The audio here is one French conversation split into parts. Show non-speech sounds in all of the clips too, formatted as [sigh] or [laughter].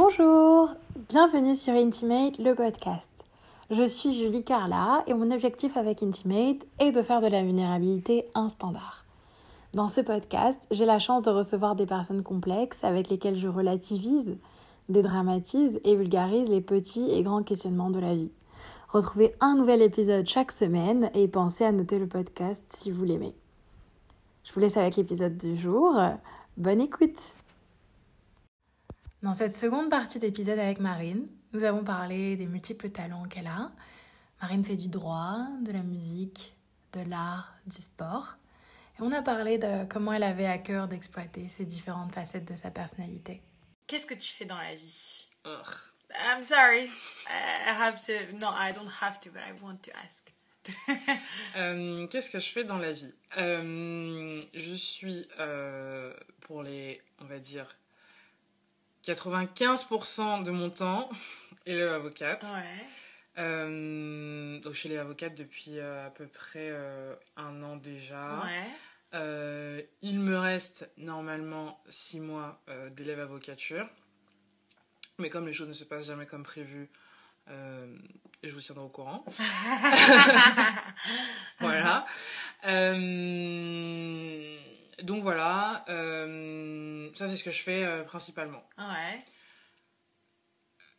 Bonjour, bienvenue sur Intimate, le podcast. Je suis Julie Carla et mon objectif avec Intimate est de faire de la vulnérabilité un standard. Dans ce podcast, j'ai la chance de recevoir des personnes complexes avec lesquelles je relativise, dédramatise et vulgarise les petits et grands questionnements de la vie. Retrouvez un nouvel épisode chaque semaine et pensez à noter le podcast si vous l'aimez. Je vous laisse avec l'épisode du jour. Bonne écoute Dans cette seconde partie d'épisode avec Marine, nous avons parlé des multiples talents qu'elle a. Marine fait du droit, de la musique, de l'art, du sport. Et on a parlé de comment elle avait à cœur d'exploiter ces différentes facettes de sa personnalité. Qu'est-ce que tu fais dans la vie? I'm sorry. I have to. No, I don't have to, but I want to ask. [laughs] Euh, Qu'est-ce que je fais dans la vie? Euh, Je suis, euh, pour les, on va dire, 95% de mon temps, élève avocate. Ouais. Euh, donc, je suis élève avocate depuis euh, à peu près euh, un an déjà. Ouais. Il me reste normalement 6 mois d'élève avocature. Mais comme les choses ne se passent jamais comme prévu, euh, je vous tiendrai au courant. [laughs] [laughs] voilà. Euh, donc voilà. euh, ça, c'est ce que je fais euh, principalement. Ouais.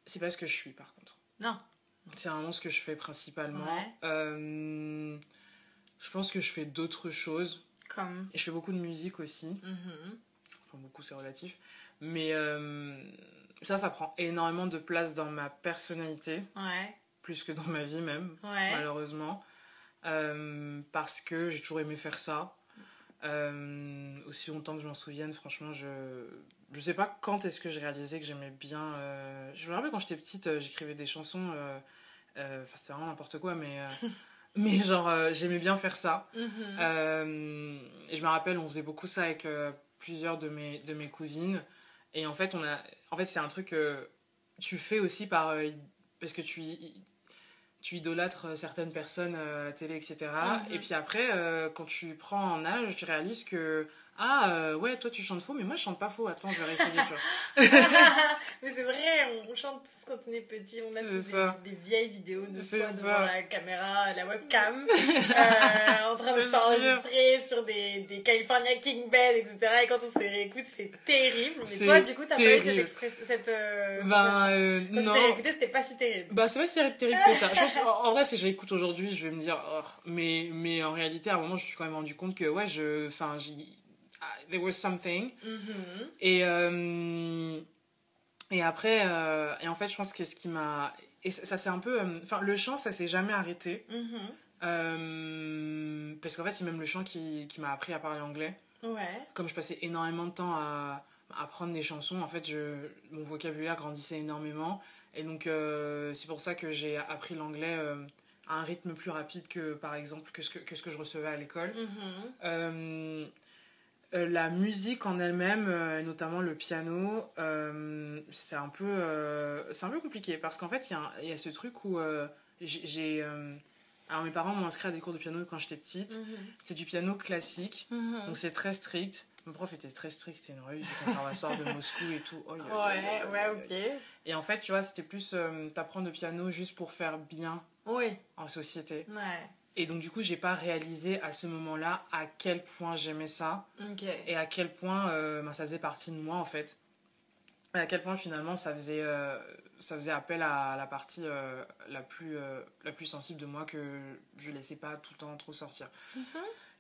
C'est pas ce que je suis, par contre. Non. C'est vraiment ce que je fais principalement. Ouais. Euh, je pense que je fais d'autres choses. Comme. Et je fais beaucoup de musique aussi. Mhm. Enfin, beaucoup, c'est relatif. Mais ça, ça prend énormément de place dans ma personnalité, Ouais. plus que dans ma vie même, Ouais. malheureusement. Parce que j'ai toujours aimé faire ça. Euh, aussi longtemps que je m'en souvienne, franchement, je je sais pas quand est-ce que j'ai réalisé que j'aimais bien. euh, Je me rappelle quand j'étais petite, euh, j'écrivais des chansons. euh, Enfin, c'est vraiment n'importe quoi, mais. [laughs] Mais genre, j'aimais bien faire ça. Mhm. Et je me rappelle, on faisait beaucoup ça avec plusieurs de mes, de mes cousines. Et en fait, on a, en fait c'est un truc que tu fais aussi par, parce que tu, tu idolâtres certaines personnes euh, à la télé, etc. Mhm. Et puis après, euh, quand tu prends en âge, tu réalises que, ah euh, ouais, toi tu chantes faux, mais moi je chante pas faux. Attends, je vais réessayer, tu. [laughs] Mais c'est vrai, on, chante tous quand on est petit, on a tous des, des vieilles vidéos de soi ça. devant la caméra, la webcam, [laughs] euh, en train de Je s'enregistrer sur des, des California King Bed, etc. Et quand on se réécoute, c'est terrible. Mais toi, du coup, t'as pas eu cette expression, cette, euh, Ben, euh, Quand tu non. t'es réécouté, c'était pas si terrible. Bah, c'est pas si terrible que ça. Je pense, [laughs] en, en vrai, si j'écoute aujourd'hui, je vais me dire, oh, mais, mais en réalité, à un moment, je me suis quand même rendu compte que, ouais, je, enfin, there was something. Mhm. Et, euh, et après, euh, et en fait, je pense que ce qui m'a, et ça, ça c'est un peu, euh, enfin, le chant, ça s'est jamais arrêté. Mhm. Euh, parce qu'en fait, c'est même le chant qui, qui m'a appris à parler anglais. Ouais. Comme je passais énormément de temps à apprendre des chansons, en fait, je, mon vocabulaire grandissait énormément. Et donc, c'est pour ça que j'ai appris l'anglais à un rythme plus rapide que, par exemple, que ce que, que, ce que je recevais à l'école. Mhm. Euh, la musique en elle-même, euh, notamment le piano, euh, c'est un peu, c'est un peu compliqué parce qu'en fait, il y, y a ce truc où j'ai, alors mes parents m'ont inscrit à des cours de piano quand j'étais petite. Mhm. C'était du piano classique, Mhm. donc c'est très strict. Mon prof était très strict, c'était une rue du conservatoire de Moscou et tout. Oh, Ouais, ouais, ok. Et en fait, tu vois, c'était plus t'apprendre le piano juste pour faire bien Oui. en société. Ouais. Et donc, du coup, j'ai pas réalisé à ce moment-là à quel point j'aimais ça et à quel point euh, ben, ça faisait partie de moi en fait. Et à quel point finalement ça faisait, euh, ça faisait appel à la partie euh, la, plus, la plus sensible de moi que je laissais pas tout le temps trop sortir.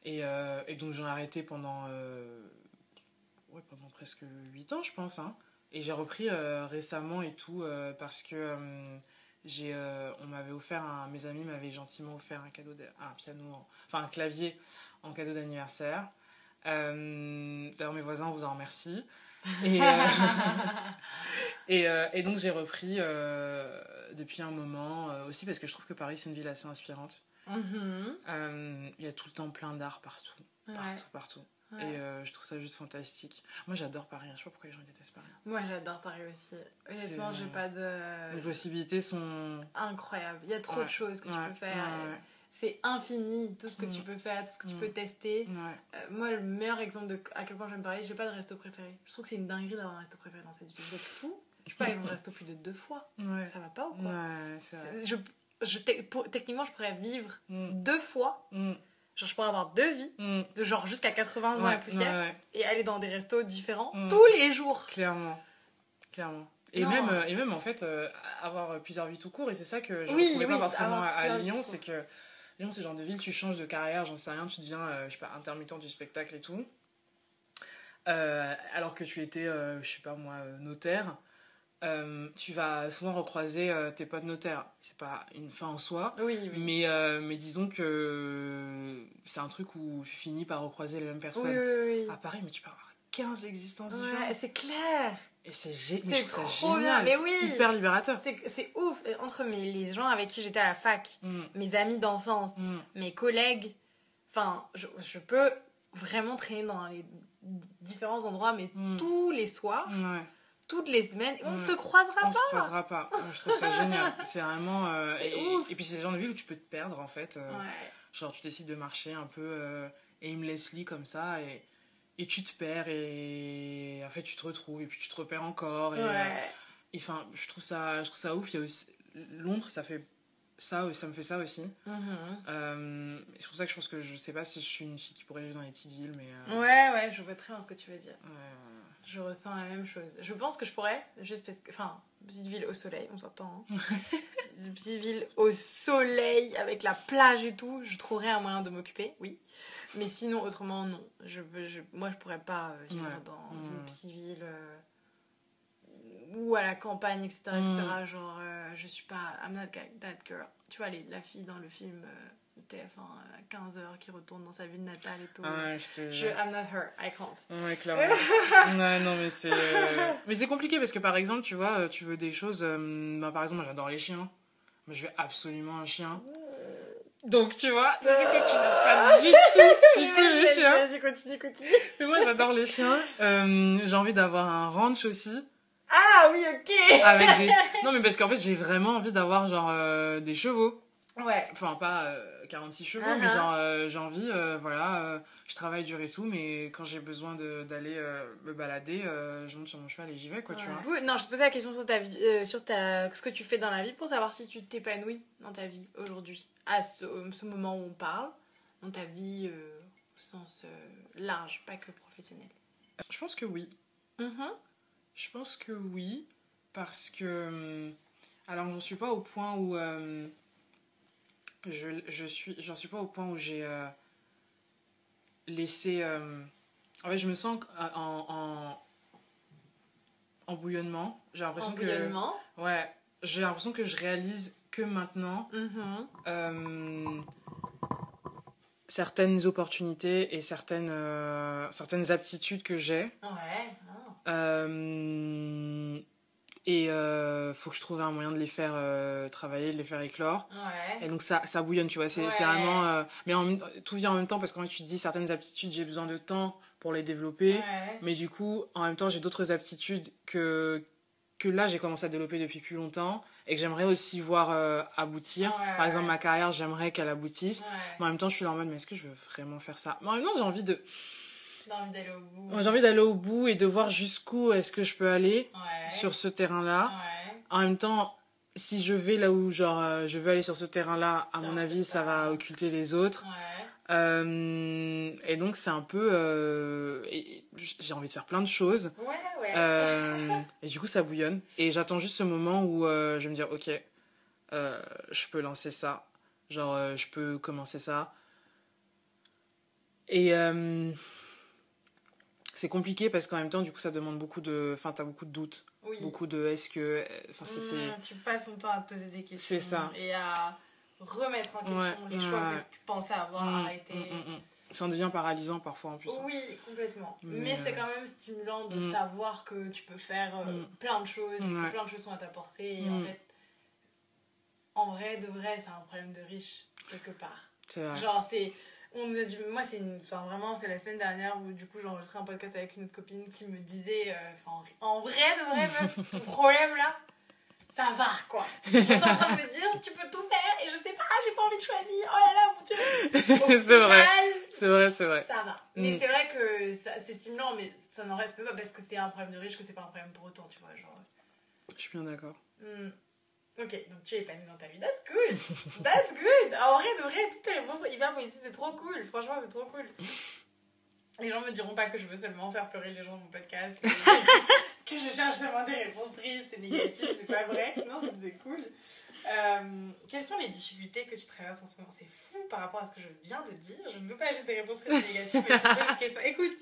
et, euh, et donc j'en ai arrêté pendant, ouais, pendant presque 8 ans je pense. hein. Et j'ai repris récemment et tout parce que j'ai, euh, on m'avait offert, un, mes amis m'avaient gentiment offert un cadeau, de- un piano, en- enfin un clavier en cadeau d'anniversaire. Euh, D'ailleurs, mes voisins vous en remercient. Et, euh, [laughs] et, et donc, j'ai repris depuis un moment, aussi parce que je trouve que Paris, c'est une ville assez inspirante. Mhm. Euh, Il y a tout le temps plein d'art partout, Ouais. partout, partout. Ouais. Et euh, je trouve ça juste fantastique. Moi, j'adore Paris, hein. je sais pas pourquoi les gens détestent Paris. Moi, j'adore Paris aussi. Honnêtement, j'ai pas de. Les possibilités sont. Incroyable. Il y a trop Ouais. de choses que tu peux faire. C'est infini tout ce que Mm. tu peux faire, tout ce que tu Mm. peux tester. Euh, moi, le meilleur exemple de à quel point j'aime Paris, j'ai pas de resto préféré. Je trouve que c'est une dinguerie d'avoir un resto préféré dans cette ville. Vous êtes fous Je pas, ils vont [laughs] resto plus de deux fois. Ça va pas ou quoi Ouais, c'est vrai. C'est- je, je, Techniquement, je pourrais vivre Mm. deux fois. Genre, je pourrais avoir deux vies, Mm. de genre jusqu'à 80 ans et poussière, ouais, ouais. et aller dans des restos différents Mm. tous les jours. Clairement. Clairement. Et Non. même, euh, et même, en fait, euh, avoir euh, plusieurs vies tout court, et c'est ça que je ne Oui, pas forcément à, Lyon, c'est que Lyon, c'est le genre de ville, tu changes de carrière, j'en sais rien, tu deviens, euh, je sais pas, intermittent du spectacle et tout. Euh, alors que tu étais, je sais pas moi, notaire, euh, tu vas souvent recroiser euh, tes potes notaires. C'est pas une fin en soi, Oui, oui. mais, euh, mais disons que c'est un truc où tu finis par recroiser les mêmes personnes. oui, oui. À Paris, mais tu peux avoir 15 existences Ouais, différentes. c'est clair. Et c'est gé- génial. mais oui. Hyper libérateur. C'est ouf. Entre mes, les gens avec qui j'étais à la fac, Mm, mes amis d'enfance, mm, mes collègues, enfin, je, je peux vraiment traîner dans les différents endroits, mais Mm. tous les soirs, ouais. Toutes les semaines, on ne se croisera On se pas. croisera pas. Je trouve ça [laughs] génial. C'est vraiment. euh, et, ouf. et puis c'est le genre de ville où tu peux te perdre en fait. euh, Ouais. Genre tu décides de marcher un peu euh, aimlessly comme ça et, et tu te perds et en fait tu te retrouves et puis tu te repères encore. Et, euh, Ouais. enfin, je trouve ça, je trouve ça ouf. Il y a aussi, Londres, ça fait ça, ça me fait ça aussi. Mhm. Euh, c'est pour ça que je pense que je sais pas si je suis une fille qui pourrait vivre dans les petites villes, mais. euh, Ouais, ouais, je vois très bien ce que tu veux dire. ouais. Je ressens la même chose. Je pense que je pourrais, juste parce que. Enfin, petite ville au soleil, on s'entend. hein. [laughs] petite ville au soleil, avec la plage et tout, je trouverais un moyen de m'occuper, oui. Mais sinon, autrement, non. Je, je- moi, je pourrais pas euh, vivre Ouais. dans Mm. une petite ville. euh, ou à la campagne, etc. Mm. etc. Genre, euh, je suis pas. I'm not that girl. Tu vois, les- la fille dans le film euh, TF1 à 15h qui retourne dans sa ville natale et tout. Ah je te Je, I'm not her, I can't. Ouais, clairement. [laughs] ouais, non, mais c'est. euh, Mais c'est compliqué parce que par exemple, tu vois, euh, tu veux des choses. euh, bah, par exemple, moi j'adore les chiens. Mais je veux absolument un chien. Donc, tu vois, je sais que toi, tu n'as pas du tout, du tout [laughs] les chiens. Vas-y, continue, continue. Mais moi, j'adore les chiens. Euh, j'ai envie d'avoir un ranch aussi. Ah oui, ok. Avec des... [laughs] Non, mais parce qu'en fait, j'ai vraiment envie d'avoir genre euh, des chevaux. Ouais. Enfin, pas euh, 46 chevaux, Uh-huh. mais genre, euh, j'ai envie, euh, voilà, euh, je travaille dur et tout, mais quand j'ai besoin d'aller me balader, je monte sur mon cheval et j'y vais, quoi, tu vois. Oui, non, je te posais la question sur, ta vie, sur ta, ce que tu fais dans la vie pour savoir si tu t'épanouis dans ta vie aujourd'hui, à ce, ce moment où on parle, dans ta vie au sens large, pas que professionnel. Je pense que oui. Mhm. Je pense que oui, parce que. hum, Alors, j'en suis pas au point où. Euh, je, je suis. J'en suis pas au point où j'ai euh, laissé. euh, En fait, je me sens en. en, en bouillonnement. J'ai l'impression En que. bouillonnement. Ouais. J'ai l'impression que je réalise que maintenant Mhm. euh, certaines opportunités et certaines, euh, certaines aptitudes que j'ai. Ouais. ah. Et euh, faut que je trouve un moyen de les faire euh, travailler, de les faire éclore. Ouais. Et donc ça, ça bouillonne, tu vois. C'est Ouais. vraiment. euh, mais en tout vient en même temps parce qu'en fait, tu te dis certaines aptitudes, j'ai besoin de temps pour les développer. Ouais. Mais du coup, en même temps, j'ai d'autres aptitudes que, que là, j'ai commencé à développer depuis plus longtemps et que j'aimerais aussi voir aboutir. Par exemple, ma carrière, j'aimerais qu'elle aboutisse. Mais en même temps, je suis là en mode, mais est-ce que je veux vraiment faire ça? Mais en même temps, j'ai envie de, J'ai envie d'aller au bout. j'ai envie d'aller au bout et de voir jusqu'où est-ce que je peux aller Ouais. sur ce terrain-là. Ouais. En même temps, si je vais là où genre euh, je veux aller sur ce terrain-là, à Ça mon avis, ça va occulter les autres. Ouais. Euh, et donc c'est un peu, euh, j'ai envie de faire plein de choses. Ouais, ouais. [laughs] Et du coup, ça bouillonne. Et j'attends juste ce moment où je vais me dire, ok, je peux lancer ça. Genre, je peux commencer ça. Et euh, c'est compliqué parce qu'en même temps, du coup, ça demande beaucoup de. Enfin, t'as beaucoup de doutes. oui. Beaucoup de est-ce que. Enfin, c'est. Mmh, tu passes ton temps à te poser des questions. C'est ça. Et à remettre en question Ouais, les ouais, choix ouais. que tu pensais avoir Mm, arrêtés. mm, mm, mm. Ça en devient paralysant parfois en plus. hein. Oui, complètement. Mais, Mais, c'est euh, quand même stimulant de savoir que tu peux faire euh, plein de choses, et que plein de choses sont à ta portée. Et en fait, en vrai, de vrai, c'est un problème de riche, quelque part. C'est vrai. Genre, c'est. On nous a dit, moi, c'est une. Enfin, vraiment, c'est la semaine dernière où, du coup, j'ai enregistré un podcast avec une autre copine qui me disait. euh, Enfin, en, en vrai, de vrai, meuf, [laughs] ton problème là, ça va, quoi. J'étais en train de me dire, tu peux tout faire et je sais pas, j'ai pas envie de choisir. Oh là là, mon dieu. [laughs] C'est vrai. C'est vrai, c'est vrai. Ça va. Mais Mm. c'est vrai que c'est stimulant, mais ça n'en reste pas parce que c'est un problème de riche que c'est pas un problème pour autant, tu vois. Genre. Je suis bien d'accord. Hmm. Ok, donc tu es épanoui dans ta vie. That's good. That's good. En vrai, de vrai, toutes tes réponses sont hyper positives. C'est trop cool. Franchement, c'est trop cool. Les gens me diront pas que je veux seulement faire pleurer les gens dans mon podcast. et [laughs] que je cherche seulement des réponses tristes et négatives. C'est pas vrai. Non, c'est cool. Euh, quelles sont les difficultés que tu traverses en ce moment? C'est fou par rapport à ce que je viens de dire. Je ne veux pas juste des réponses tristes et négatives, mais je te pose une question. Écoute.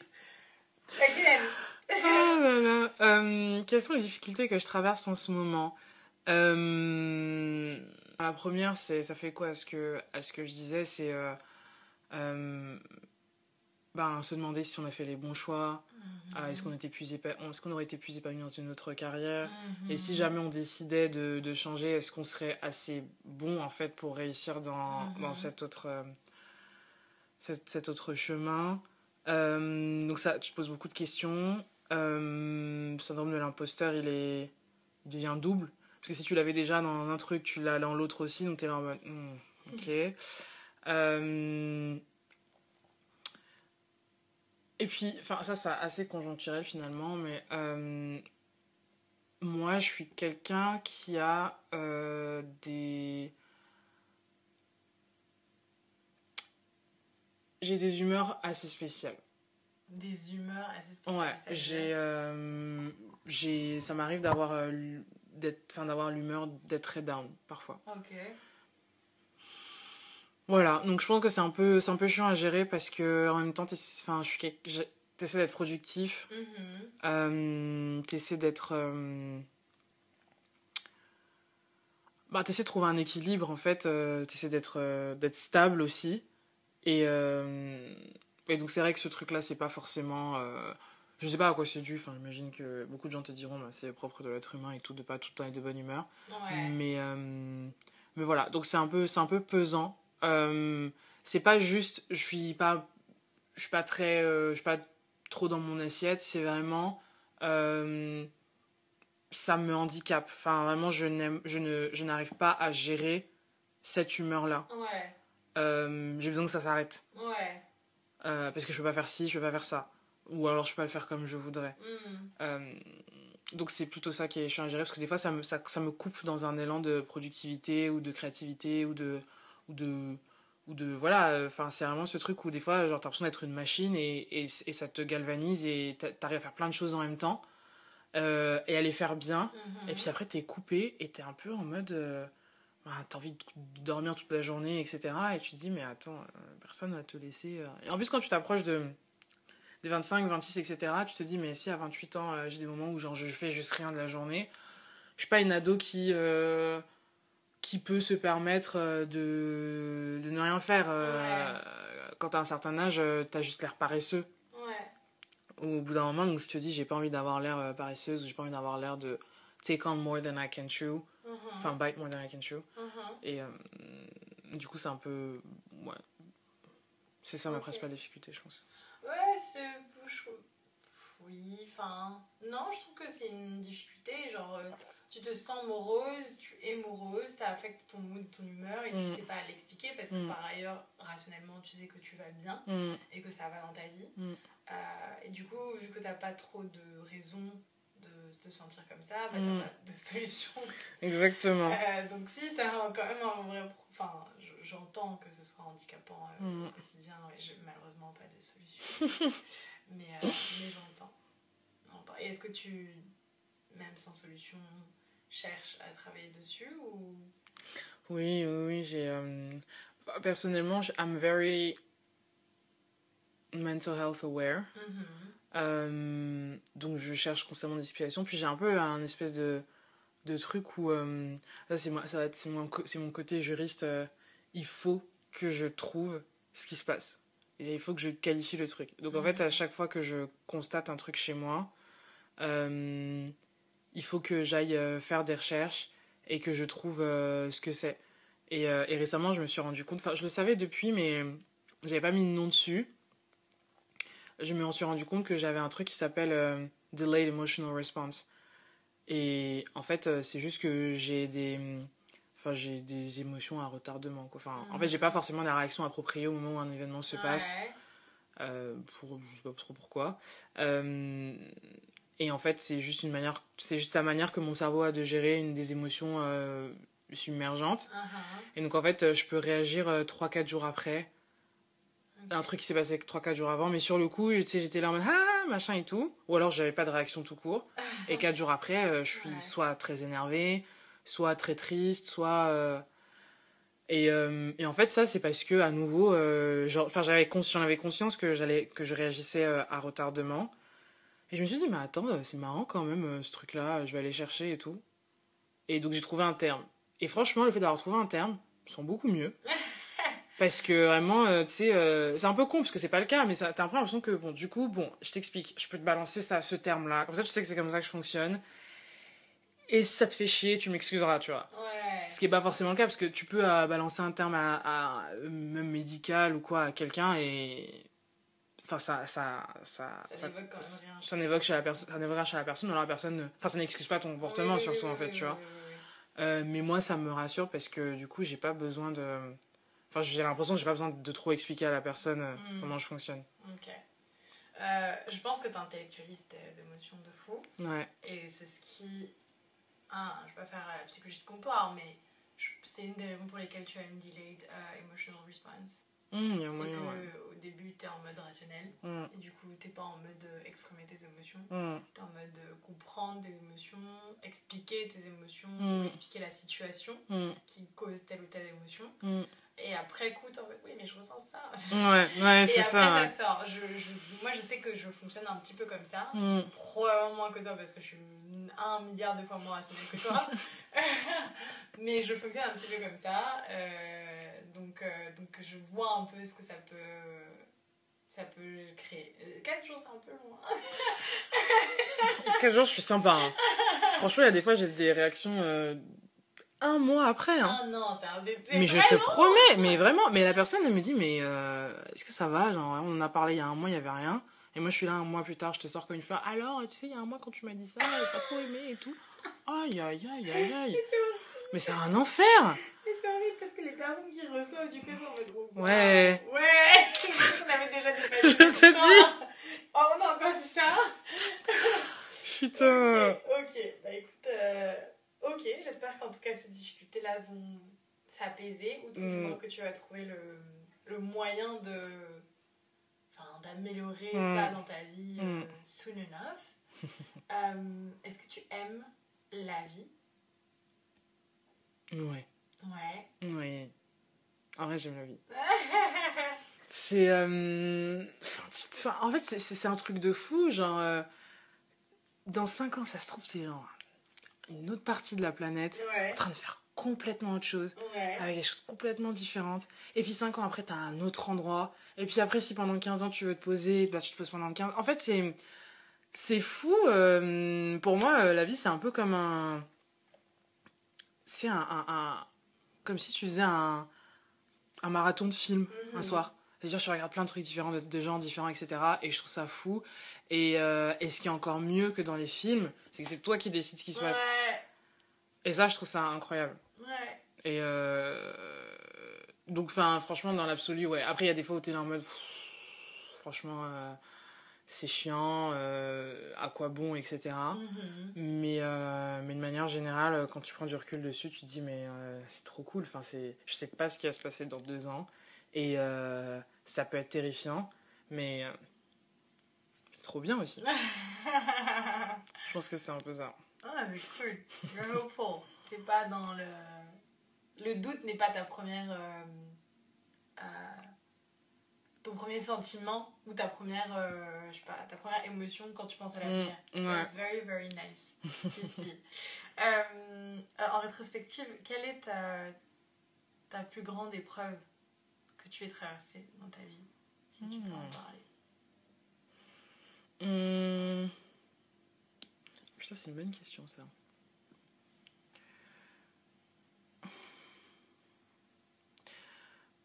Again. Ah là là. Euh, quelles sont les difficultés que je traverse en ce moment? Euh, La première, c'est ça fait quoi à ce que, à ce que je disais C'est euh, euh, ben, se demander si on a fait les bons choix. Ah, Est-ce qu'on était plus épa- est-ce qu'on aurait été plus épanoui dans une autre carrière? Et si jamais on décidait de, de changer, est-ce qu'on serait assez bon en fait pour réussir dans, Mhm. dans cet autre, cet, cet autre chemin? Donc ça, tu poses beaucoup de questions. Le syndrome de l'imposteur, il est, il devient double parce que si tu l'avais déjà dans un truc, tu l'as dans l'autre aussi, donc t'es là en mode, hmm, ok. Euh, et puis, enfin, ça, c'est assez conjoncturel finalement, mais euh, moi, je suis quelqu'un qui a euh, des. J'ai des humeurs assez spéciales. Des humeurs assez spéciales. Ouais, j'ai. euh, j'ai ça m'arrive d'avoir d'avoir l'humeur d'être très down parfois. Ok. Voilà, donc je pense que c'est un peu c'est un peu chiant à gérer parce que en même temps enfin je suis t'essaies d'être productif, Mhm. euh, t'essaies d'être euh, bah t'essaies de trouver un équilibre en fait, euh, t'essaies d'être euh, d'être stable aussi et euh, et donc c'est vrai que ce truc là c'est pas forcément euh, je sais pas à quoi c'est dû, enfin j'imagine que beaucoup de gens te diront bah, c'est propre de l'être humain et tout de pas tout le temps être de bonne humeur. Ouais. Mais, euh, mais voilà, donc c'est un peu, un peu pesant. Euh, c'est pas juste, je suis pas, je suis pas très, euh, je suis pas trop dans mon assiette. C'est vraiment, euh, ça me handicape. Enfin, vraiment, je n'aime, je ne, je n'arrive pas à gérer cette humeur-là. Ouais. Euh, j'ai besoin que ça s'arrête Ouais. Parce que je peux pas faire ci, je peux pas faire ça, ou alors je peux pas le faire comme je voudrais. Mhm. Euh, donc c'est plutôt ça qui est chiant à gérer parce que des fois ça me, ça, ça me coupe dans un élan de productivité ou de créativité ou de ou de ou de voilà enfin c'est vraiment ce truc où des fois genre t'as l'impression d'être une machine et, et, et ça te galvanise et t'a- t'arrives à faire plein de choses en même temps euh, et à les faire bien Mhm. et puis après t'es coupé et t'es un peu en mode euh, bah, t'as envie de dormir toute la journée etc et tu te dis mais attends euh, personne va te laisser euh. et en plus quand tu t'approches de des 25, 26, etc., tu te dis, mais si à 28 ans, euh, j'ai des moments où genre, je fais juste rien de la journée, je suis pas une ado qui, euh, qui peut se permettre euh, de, de ne rien faire. euh, Quand t'as un certain âge, t'as juste l'air paresseux. Ouais. Ou au bout d'un moment, donc, je te dis, j'ai pas envie d'avoir l'air paresseuse, ou j'ai pas envie d'avoir l'air de take on more than I can chew, Mhm. enfin bite more than I can chew. Mhm. Et du coup, c'est un peu. Ouais. C'est ça ma Ok. principale difficulté, je pense. Ouais, c'est. Oui, enfin. Non, je trouve que c'est une difficulté. Genre, euh, tu te sens morose, tu es morose, ça affecte ton mood et ton humeur et tu Mm. sais pas l'expliquer parce que Mm. par ailleurs, rationnellement, tu sais que tu vas bien Mm. et que ça va dans ta vie. Euh, et du coup, vu que t'as pas trop de raisons de te sentir comme ça, bah, t'as pas de [laughs] solution. Exactement. Euh, donc, si, c'est un- quand même un vrai. Enfin, j'entends que ce soit handicapant euh, Mm. au quotidien et j'ai malheureusement pas de solution. [laughs] mais euh, mais j'entends. Et est-ce que tu, même sans solution, cherches à travailler dessus ou? Oui, oui, oui, j'ai. euh, Personnellement, je- I'm very mental health aware. Mhm. Euh, donc, je cherche constamment des inspirations. Puis, j'ai un peu un espèce de, de truc où. euh, ça, c'est moi- ça va être- c'est mon, mon côté juriste. euh, il faut que je trouve ce qui se passe. Il faut que je qualifie le truc. Donc, en fait, à chaque fois que je constate un truc chez moi, euh, il faut que j'aille euh, faire des recherches et que je trouve euh, ce que c'est. Et, récemment, je me suis rendu compte, enfin, je le savais depuis, mais j'avais pas mis de nom dessus. Je me suis rendu compte que j'avais un truc qui s'appelle Delayed Emotional Response. Et en fait, c'est juste que j'ai des. Enfin, j'ai des émotions à retardement. Quoi. Enfin, En fait, j'ai pas forcément la réaction appropriée au moment où un événement se passe. Ouais. Euh, pour, je sais pas trop pourquoi. Euh, Et en fait, c'est juste une manière, c'est juste la manière que mon cerveau a de gérer une des émotions euh, submergentes. Uh-huh. Et donc, en fait, euh, je peux réagir 3-4 jours après. Un truc qui s'est passé 3-4 jours avant, mais sur le coup, j'étais là en mode ah, machin et tout. Ou alors, j'avais pas de réaction tout court. Et [laughs] 4 jours après, euh, je suis Ouais. soit très énervée, soit très triste, soit. euh, Et, euh, et en fait, ça, c'est parce que, à nouveau, euh, enfin, j'avais j'en avais conscience que, j'allais, que je réagissais à retardement. Et je me suis dit, mais attends, c'est marrant quand même, ce truc-là, je vais aller chercher et tout. Et donc, j'ai trouvé un terme. Et franchement, le fait d'avoir trouvé un terme, je me sens beaucoup mieux. [laughs] Parce que vraiment, euh, tu sais, euh, c'est un peu con parce que c'est pas le cas, mais t'as un peu l'impression que, bon, du coup, bon, je t'explique, je peux te balancer ça, ce terme-là. Comme ça, tu sais que c'est comme ça que je fonctionne. Et si ça te fait chier, tu m'excuseras, tu vois. Ouais. Ce qui est pas forcément le cas parce que tu peux euh, balancer un terme à, à- même médical ou quoi à quelqu'un et enfin ça ça ça Ça ça n'évoque chez la chez la personne alors la personne enfin ça n'excuse pas ton comportement Oui, surtout oui, en fait tu vois. Euh, mais moi ça me rassure parce que du coup j'ai pas besoin de enfin j'ai l'impression que j'ai pas besoin de trop expliquer à la personne euh, Mm. comment je fonctionne Ok. Euh, je pense que tu intellectualises tes émotions de fou. ouais Et c'est ce qui. Ah, je vais pas faire la psychologie de comptoir, mais c'est une des raisons pour lesquelles tu as une delayed euh, emotional response. A C'est ouais. que au début, tu es en mode rationnel. Et du coup, t'es pas en mode euh, exprimer tes émotions. hum, T'es en mode euh, comprendre tes émotions, expliquer tes émotions, Mm. expliquer la situation qui cause telle ou telle émotion. Et après, écoute, en fait, oui, mais je ressens ça. ouais ouais Et c'est après, ça ça sort. Je, je- moi, je sais que je fonctionne un petit peu comme ça. Hum, Probablement moins que toi parce que je suis un milliard de fois moins rationnelle que toi. [laughs] Mais je fonctionne un petit peu comme ça. euh, donc, euh, donc je vois un peu ce que ça peut, ça peut créer. 4 jours, c'est un peu long. hein. 4 jours je suis sympa hein. franchement il y a des fois j'ai des réactions euh, un mois après hein. Ah non, c'est Mais je te long. promets, mais vraiment, mais la personne elle me dit mais euh, est-ce que ça va genre on en a parlé il y a un mois il y avait rien et moi je suis là un mois plus tard je te sors comme une fois alors tu sais il y a un mois quand tu m'as dit ça j'ai pas trop aimé et tout aïe aïe aïe aïe aïe [laughs] mais c'est un enfer Mais c'est horrible parce que les personnes qui reçoivent du coup sont en mode wow. Ouais. Ouais [laughs] On avait déjà des [laughs] Je te dis. Oh, on a encore ça putain Ok, ok. Bah écoute, euh, ok, j'espère qu'en tout cas ces difficultés-là vont s'apaiser ou tout du Mm. moins que tu vas trouver le, le moyen de. D'améliorer Mm. ça dans ta vie euh, Mm. soon enough. [laughs] Euh, Est-ce que tu aimes la vie? Ouais Ouais. ouais en vrai j'aime la vie [laughs] c'est euh, enfin, en fait c'est- un truc de fou genre euh, dans 5 ans ça se trouve c'est genre une autre partie de la planète Ouais. en train de faire complètement autre chose Ouais. avec des choses complètement différentes et puis 5 ans après t'as un autre endroit et puis après si pendant 15 ans tu veux te poser bah tu te poses pendant 15 en fait c'est c'est fou euh, pour moi euh, la vie c'est un peu comme un c'est un, un- un- comme si tu faisais un un marathon de films un Mhm. soir c'est-à-dire tu regardes plein de trucs différents de, de gens différents etc et je trouve ça fou et, euh, et ce qui est encore mieux que dans les films c'est que c'est toi qui décides ce qui se passe Ouais. et ça je trouve ça incroyable Ouais. et euh, donc, enfin, franchement, dans l'absolu, ouais. Après, il y a des fois où t'es là en mode, pff, franchement, euh, c'est chiant, à quoi bon, etc. Mhm. Mais, mais de manière générale, quand tu prends du recul dessus, tu te dis, mais c'est trop cool. Enfin, je sais pas ce qui va se passer dans deux ans. Et euh, ça peut être terrifiant, mais euh, c'est trop bien aussi. [laughs] Je pense que c'est un peu ça. Ah, c'est cool. You're hopeful. C'est pas dans le. Le doute n'est pas ta première. euh, ton premier sentiment ou ta première. euh, je sais pas, ta première émotion quand tu penses à l'avenir. Mm, ouais. That's very, very nice. Ici. [laughs] Euh, en rétrospective, quelle est ta, ta plus grande épreuve que tu aies traversée dans ta vie Si tu peux en Mm. parler. Hum... Putain, c'est une bonne question, ça.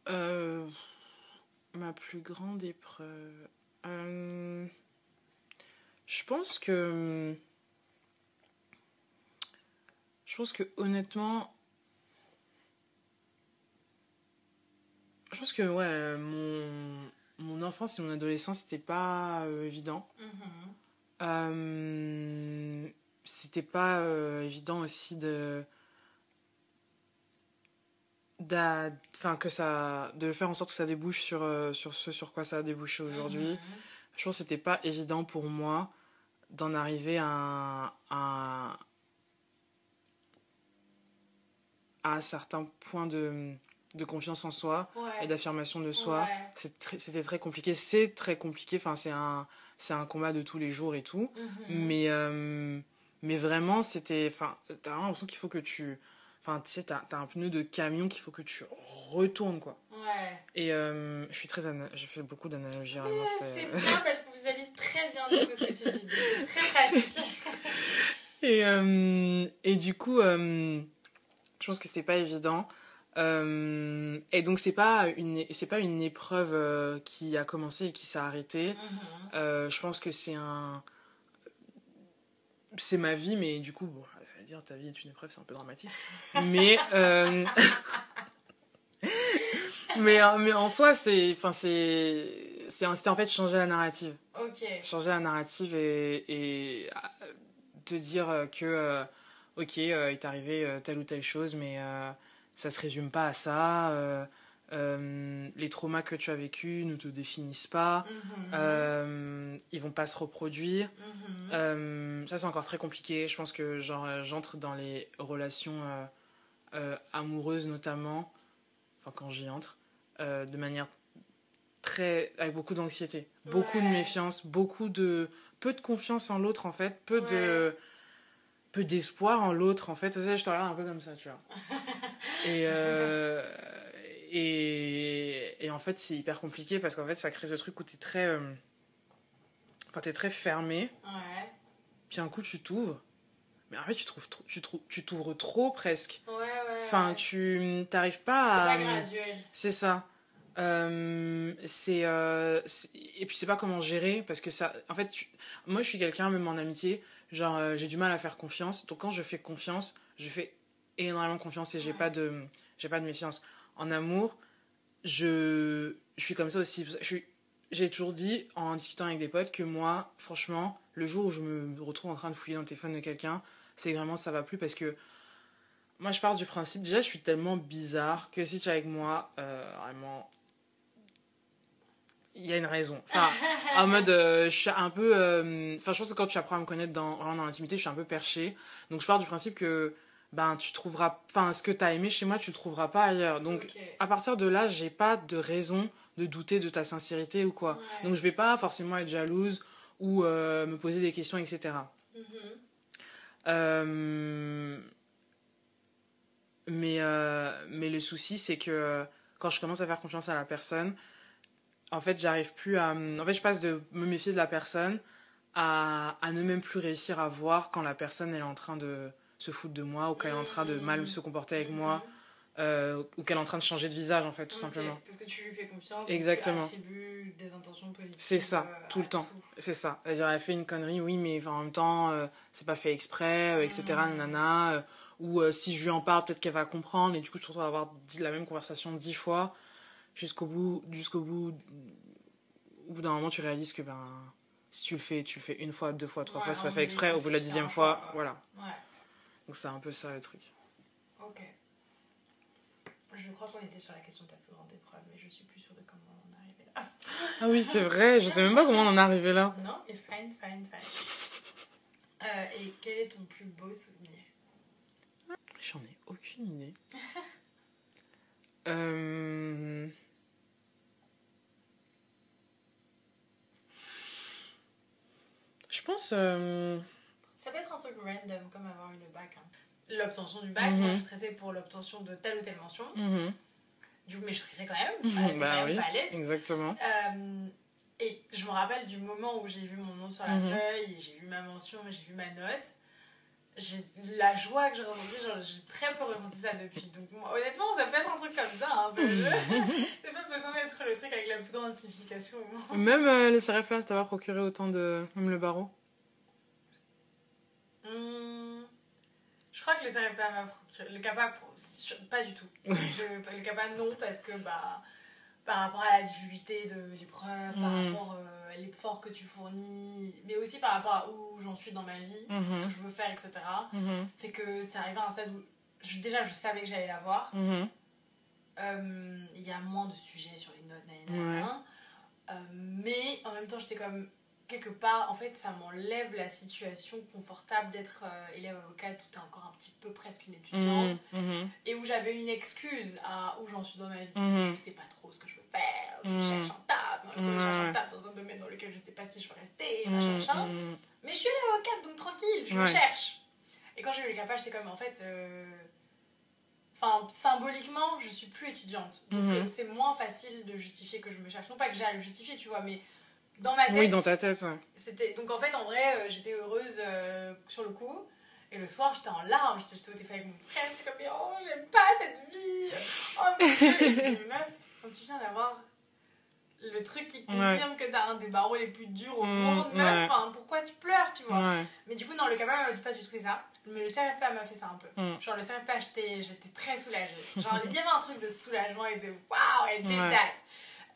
Euh, ma plus grande épreuve. Euh, je pense que. Je pense que honnêtement. Je pense que ouais, mon, mon enfance et mon adolescence, c'était pas euh, évident. Mhm. Euh, C'était pas euh, évident aussi de. Enfin, que ça. de faire en sorte que ça débouche sur, sur ce sur quoi ça a débouché aujourd'hui. Mhm. Je pense que c'était pas évident pour moi d'en arriver à un, à, à un certain point de, de confiance en soi et d'affirmation de soi. Ouais. C'était très compliqué. C'est très compliqué. Enfin, c'est un, c'est un combat de tous les jours et tout. Mhm. Mais, euh, mais vraiment, c'était. Enfin, t'as vraiment l'impression qu'il faut que tu. Enfin, tu sais, t'as t'as un pneu de camion qu'il faut que tu retournes, quoi. Ouais. Et euh, je suis très. J'ai fait beaucoup d'analogies. C'est c'est- bien parce qu'on visualise très bien du coup ce que tu dis. C'est très pratique. [laughs] Et, euh, et du coup, je pense que c'était pas évident. Euh, et donc, c'est pas une, c'est pas une épreuve euh, qui a commencé et qui s'est arrêtée. Mhm. Euh, je pense que c'est un. C'est ma vie, mais du coup, bon, ça veut dire ta vie est une épreuve, c'est un peu dramatique. Mais. [laughs] [laughs] mais, mais en soi, c'est. Enfin, c'est. c'est- C'était en fait changer la narrative Ok. changer la narrative et, et te dire que ok il t'est arrivé telle ou telle chose mais ça se résume pas à ça euh, euh, les traumas que tu as vécus ne te définissent pas Mhm. euh, ils vont pas se reproduire. Mhm. ça c'est encore très compliqué. Je pense que j'entre dans les relations amoureuses notamment enfin quand j'y entre de manière très avec beaucoup d'anxiété beaucoup de méfiance beaucoup de peu de confiance en l'autre en fait peu de peu d'espoir en l'autre en fait. Sais, je te regarde un peu comme ça tu vois [laughs] et euh, et, et en fait c'est hyper compliqué parce qu'en fait ça crée ce truc où t'es très euh, enfin t'es très fermé Ouais. puis un coup tu t'ouvres mais en fait tu trouves tu t'ouvres trop presque Ouais, ouais. enfin ouais. tu t'arrives C'est pas à graduel. c'est ça Euh, c'est euh, et puis c'est pas comment gérer parce que ça en fait tu- moi je suis quelqu'un même en amitié genre euh, j'ai du mal à faire confiance donc quand je fais confiance je fais énormément confiance et j'ai pas de j'ai pas de méfiance. En amour je je suis comme ça aussi. Je suis j'ai toujours dit en discutant avec des potes que moi franchement le jour où je me retrouve en train de fouiller dans le téléphone de quelqu'un c'est vraiment ça va plus parce que moi je pars du principe déjà je suis tellement bizarre que si tu es avec moi euh, vraiment il y a une raison. Enfin [laughs] en mode euh, je suis un peu euh, enfin je pense que quand tu apprends à me connaître dans vraiment dans l'intimité je suis un peu perché donc je pars du principe que ben tu trouveras enfin ce que tu as aimé chez moi tu le trouveras pas ailleurs donc à partir de là j'ai pas de raison de douter de ta sincérité ou quoi Ouais. donc je vais pas forcément être jalouse ou euh, me poser des questions etc Mhm. euh, mais, euh, mais le souci, c'est que quand je commence à faire confiance à la personne, en fait, j'arrive plus à. En fait, je passe de me méfier de la personne à, à ne même plus réussir à voir quand la personne elle est en train de se foutre de moi ou qu'elle est en train de mal se comporter avec moi euh, ou qu'elle est en train de changer de visage, en fait, tout Ok, simplement. Parce que tu lui fais confiance. Exactement. Tu attribues des intentions positives. C'est ça, euh, tout le temps. C'est ça. C'est-à-dire, elle fait une connerie, oui, mais en même temps, euh, c'est pas fait exprès, euh, etc. Mm. Euh, ou si je lui en parle, peut-être qu'elle va comprendre. Et du coup, je te retrouve à avoir dit la même conversation dix fois. Jusqu'au bout, jusqu'au bout, au bout d'un moment, tu réalises que ben, si tu le fais, tu le fais une fois, deux fois, trois Ouais, fois, c'est pas fait exprès. Au bout de la dixième fois, fois, voilà. Ouais, Donc c'est un peu ça le truc. ok. Je crois qu'on était sur la question de ta plus grande épreuve, mais je suis plus sûre de comment on est arrivé là. [laughs] Ah oui, c'est vrai. Je sais même pas comment on en est arrivé là. Non, et fine, fine, fine. Euh, et quel est ton plus beau souvenir? J'en ai aucune idée. [laughs] Euh, Je pense. euh, Ça peut être un truc random, comme avoir eu le bac. hein. L'obtention du bac, Mhm. moi je stressais pour l'obtention de telle ou telle mention. mhm, Du coup, mais je stressais quand même. Mhm, Enfin, c'est bah quand oui. lettre. Exactement. Euh, et je me rappelle du moment où j'ai vu mon nom sur la Mhm. feuille, j'ai vu ma mention, j'ai vu ma note. La joie que j'ai ressentie, j'ai très peu ressenti ça depuis. Donc, moi, honnêtement, ça peut être un truc comme ça. Hein, c'est [laughs] [laughs] c'est pas besoin d'être le truc avec la plus grande signification au monde. Même euh, les t'a pas procuré autant de. Même le barreau? Je crois que le CRFA m'a procuré. Le CAPA, pas du tout. Le, le CAPA, non, parce que bah. par rapport à la difficulté de l'épreuve, par Mhm. rapport euh, à l'effort que tu fournis, mais aussi par rapport à où j'en suis dans ma vie, ce Mhm. que je veux faire, etc. Mhm. Fait que c'est arrivé à un stade où je- déjà je savais que j'allais l'avoir. Mhm. Euh, Il y a moins de sujets sur les notes. Euh, mais en même temps j'étais comme quelque part, en fait ça m'enlève la situation confortable d'être euh, élève avocate où t'es encore un petit peu presque une étudiante Mhm. Mhm. et où j'avais une excuse à où j'en suis dans ma vie. Mhm. Je sais pas trop ce que je veux faire, je Mhm. cherche un taf, je cherche un taf dans un domaine dans lequel je sais pas si je veux rester, machin, machin. Mais je suis allée avocate, donc tranquille, je me cherche. Et quand j'ai eu les capages, c'est comme en fait. euh, Enfin, symboliquement, je suis plus étudiante. Donc euh, c'est moins facile de justifier que je me cherche. Non pas que j'ai à le justifier, tu vois, mais dans ma tête. Oui, dans ta tête, ouais. C'était donc en fait en vrai euh, j'étais heureuse euh, sur le coup et le soir j'étais en larmes j'étais au téléphone avec mon frère j'étais comme mais oh j'aime pas cette vie oh mon dieu mais meuf quand tu viens d'avoir le truc qui confirme que t'as un des barreaux les plus durs au Mm, monde meuf ouais. pourquoi tu pleures tu vois? Ouais. mais du coup non le capable m'a dit pas du tout ça mais le CRFPA m'a fait ça un peu Mm. genre le CRFPA j'étais très soulagée genre il y avait un truc de soulagement et de waouh did Ouais. that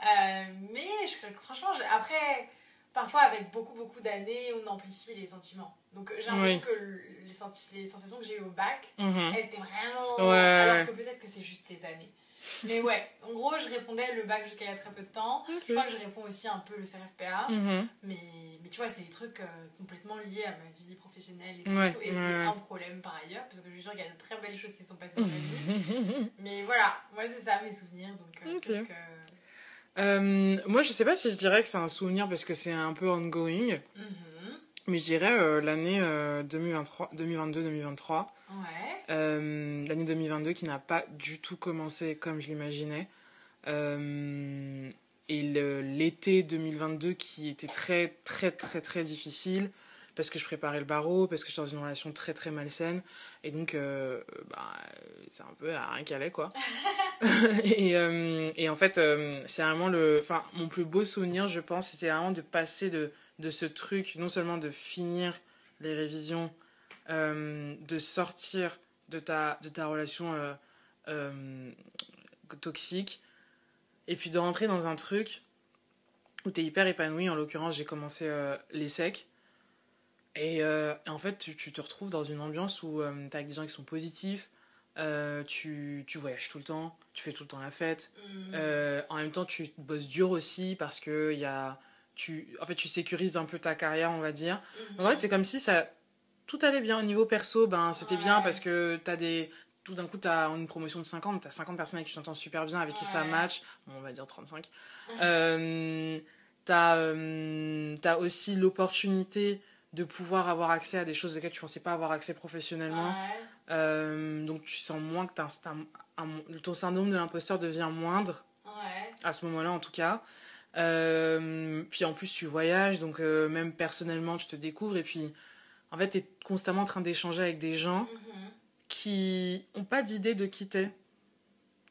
Euh, mais je, franchement après parfois avec beaucoup beaucoup d'années on amplifie les sentiments donc j'ai l'impression Oui. que le- les, sens- les sensations que j'ai eues au bac Mhm. elles étaient vraiment Ouais. alors que peut-être que c'est juste les années mais ouais en gros je répondais le bac jusqu'à il y a très peu de temps Ok. je crois que je réponds aussi un peu le CRFPA Mhm. mais, mais tu vois c'est des trucs euh, complètement liés à ma vie professionnelle et tout, Ouais, et, tout. et ouais, c'est ouais. un problème par ailleurs parce que je suis sûre qu'il y a de très belles choses qui sont passées dans ma vie [laughs] mais voilà moi c'est ça mes souvenirs donc euh, Ok. peut-être que Euh, moi, je sais pas si je dirais que c'est un souvenir parce que c'est un peu ongoing, Mhm. mais je dirais euh, l'année 2022-2023. ouais Euh, l'année 2022 qui n'a pas du tout commencé comme je l'imaginais. Euh, et l'été 2022 qui était très très très très difficile parce que je préparais le barreau, parce que j'étais dans une relation très très malsaine. Et donc, euh, bah, c'est un peu à rien qu'à allait, quoi. [laughs] et, euh, et en fait, euh, c'est vraiment le. Enfin, mon plus beau souvenir, je pense, c'était vraiment de passer de, de ce truc, non seulement de finir les révisions, de sortir de ta, de ta relation toxique, et puis de rentrer dans un truc où tu es hyper épanoui. En l'occurrence, j'ai commencé les secs. Et, euh, en fait, tu, tu te retrouves dans une ambiance où tu as avec des gens qui sont positifs, euh, tu, tu voyages tout le temps, tu fais tout le temps la fête. Mhm. Euh, en même temps, tu bosses dur aussi parce que y a, tu, en fait, tu sécurises un peu ta carrière, on va dire. Mhm. Donc, en fait, c'est comme si ça, tout allait bien. Au niveau perso, ben, c'était bien parce que t'as des. Tout d'un coup, t'as une promotion de 50, t'as 50 personnes avec qui tu t'entends super bien, avec qui ça match. Bon, on va dire 35. euh, t'as euh, t'as aussi l'opportunité de pouvoir avoir accès à des choses auxquelles tu pensais pas avoir accès professionnellement. Ouais. Euh, donc, tu sens moins que t'as un- un- ton syndrome de l'imposteur devient moindre Ouais. à ce moment-là en tout cas. Euh, puis en plus tu voyages, donc euh, même personnellement tu te découvres et puis en fait tu es constamment en train d'échanger avec des gens Mhm. qui ont pas d'idée de qui t'es.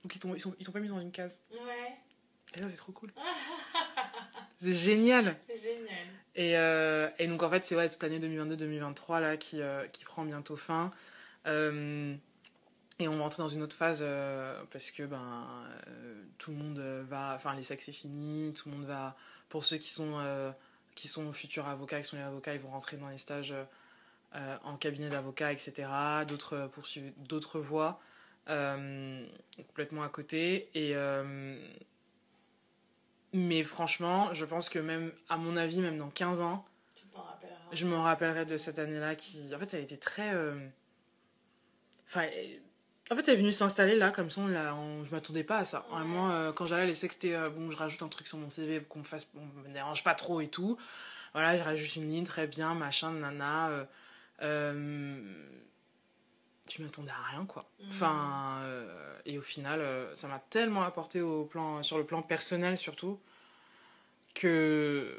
Donc ils t'ont ils pas mis dans une case. Ouais. Et ça c'est trop cool. [laughs] c'est génial. C'est génial. Et, euh, et donc en fait c'est ouais, cette année 2022-2023 là qui, euh, qui prend bientôt fin. Euh, et on va entrer dans une autre phase parce que ben tout le monde va, enfin les sexes c'est fini, tout le monde va, pour ceux qui sont qui sont futurs avocats, qui sont les avocats, ils vont rentrer dans les stages en cabinet d'avocat, etc. D'autres poursuivent d'autres voies complètement à côté et mais franchement, je pense que même à mon avis, même dans 15 ans, Tu t'en rappelleras. je me rappellerai de cette année-là qui, en fait, elle était très. euh, Enfin, elle- en fait, elle est venue s'installer là, comme ça, on l'a- on- je m'attendais pas à ça. Ouais. Vraiment, euh, quand j'allais l'essai, c'était euh, bon, je rajoute un truc sur mon CV pour qu'on me fasse, on me dérange pas trop et tout. Voilà, je rajoute une ligne, très bien, machin, nana. Euh, euh, je m'attendais à rien, quoi. Mhm. Enfin, euh, et au final, euh, ça m'a tellement apporté au plan, sur le plan personnel surtout, que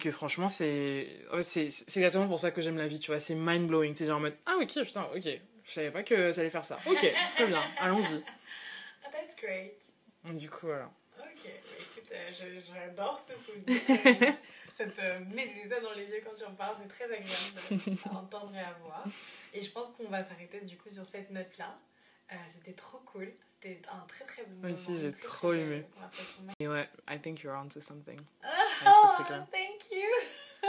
que franchement c'est ouais, c'est c'est exactement pour ça que j'aime la vie tu vois. C'est mind blowing c'est genre en mode ah ok putain ok. Je savais pas que ça allait faire ça. Ok [laughs] très bien. Allons-y. Ah, that's great. du coup voilà. Ok, euh, je- j'adore ce souvenir. Ça te met des étoiles dans les yeux quand tu en parles, c'est très agréable [laughs] à entendre et à voir. Et je pense qu'on va s'arrêter du coup sur cette note-là. Euh, c'était trop cool. C'était un très très bon Moi moment. aussi, une j'ai trop aimé. conversation. Et ouais, I think you're onto something. [laughs] Oh, thank you. [laughs]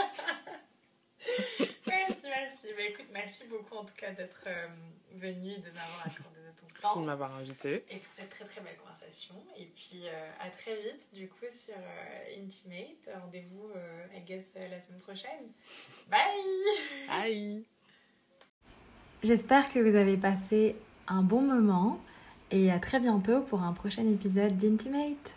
merci, merci. Bah, écoute, merci beaucoup en tout cas d'être euh, venu et de m'avoir accordé de ton Merci de temps. m'avoir invité. Et pour cette très très belle conversation. Et puis euh, à très vite du coup sur euh, Intimate. Rendez-vous, euh, I guess, euh, la semaine prochaine. Bye [laughs] Bye! J'espère que vous avez passé un bon moment et à très bientôt pour un prochain épisode d'Intimate.